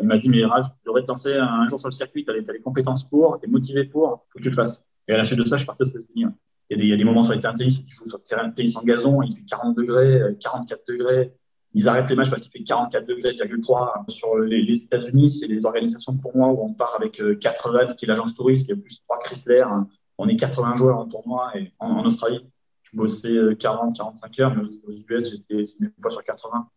Il m'a dit, mais Ralph, tu devrais un jour sur le circuit, tu as, les compétences pour, tu es motivé pour, faut que tu le fasses. Et à la suite de ça, je suis parti aux États-Unis. Il, il y, a des moments sur les terrains de tennis où tu joues sur le terrain de tennis en gazon, il fait 40 degrés, 44 degrés. Ils arrêtent les matchs parce qu'il fait 44 degrés, Sur les, États-Unis, c'est les organisations pour moi où on part avec 80, qui est l'agence touriste, qui est plus 3 Chrysler. On est 80 joueurs en tournoi et en, Australie, je bossais 40, 45 heures, mais aux, US, j'étais une fois sur 80.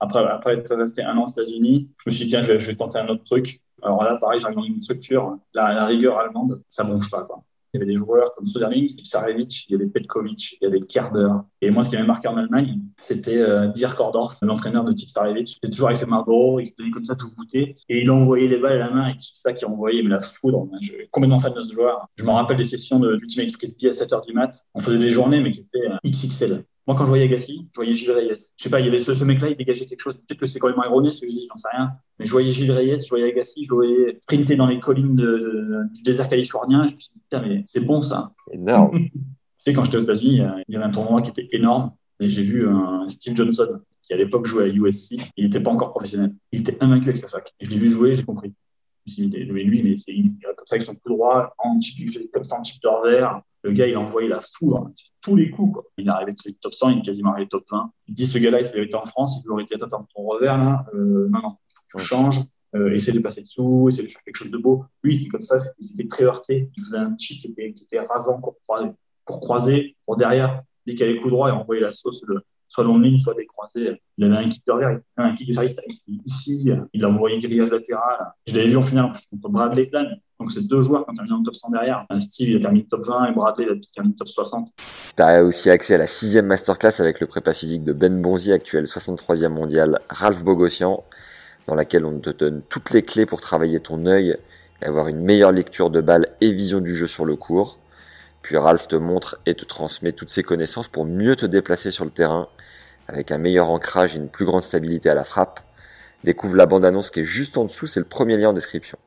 Après, après être resté un an aux États-Unis, je me suis dit, tiens, je vais, tenter un autre truc. Alors là, pareil, j'arrive dans une structure, la, rigueur allemande, ça ne bronche pas. Quoi. Il y avait des joueurs comme Soderling, Sarevic, il y avait Petkovic, il y avait Kerber. Et moi, ce qui m'avait marqué en Allemagne, c'était euh, Dirk Kordorf, l'entraîneur de type Sarevic. Il était toujours avec ses Marlboro, il se tenait comme ça tout voûté. Et il envoyait les balles à la main, et c'est ça qui envoyait mais la foudre. Je suis complètement fan de ce joueur. Je me rappelle des sessions de Ultimate Frisbee à 7h du mat. On faisait des journées, mais qui étaient euh, XXL. Moi, quand je voyais Agassi, je voyais Gilles Reyes. Je sais pas, il y avait ce, ce mec-là, il dégageait quelque chose. Peut-être que c'est quand même erroné ce que je dis, j'en sais rien. Mais je voyais Gilles Reyes, je voyais Agassi, je voyais sprinter dans les collines de, du désert californien. Je me suis dit, putain, mais c'est bon ça. Énorme. tu sais, quand j'étais aux États-Unis, il y avait un tournoi qui était énorme. Et j'ai vu un Steve Johnson, qui à l'époque jouait à USC. Il n'était pas encore professionnel. Il était invaincu avec sa fac. Et je l'ai vu jouer, j'ai compris. Je me suis dit, mais lui, mais c'est comme ça avec son coup droit, en comme ça en chip de revers. Le gars, il a envoyé la foudre, tous les coups. Quoi. Il est arrivé top 100, il est quasiment arrivé top 20. Il dit, ce gars-là, il s'est été en France, il aurait été, attends, ton revers, là, euh, non, non, faut que tu changes, euh, essaie de passer dessous, essaie de faire quelque chose de beau. Lui, il était comme ça, il s'était très heurté, il faisait un chip qui était, qui était rasant pour croiser, pour croiser, pour derrière, dès qu'il avait coup droit, il envoyait la sauce, le, soit long ligne, soit décroisé. Il avait un kick de revers, un de service ici, il a envoyé grillage latéral. Je l'avais vu en finale en contre Bradley Plan. Donc c'est deux joueurs qui ont terminé en top 100 derrière. Steve, il a terminé top 20 et Bradley, il a terminé top 60. Tu as aussi accès à la sixième masterclass avec le prépa physique de Ben Bonzi, actuel 63e mondial, Ralph Bogossian, dans laquelle on te donne toutes les clés pour travailler ton œil et avoir une meilleure lecture de balle et vision du jeu sur le court. Puis Ralph te montre et te transmet toutes ses connaissances pour mieux te déplacer sur le terrain, avec un meilleur ancrage et une plus grande stabilité à la frappe. Découvre la bande-annonce qui est juste en dessous, c'est le premier lien en description.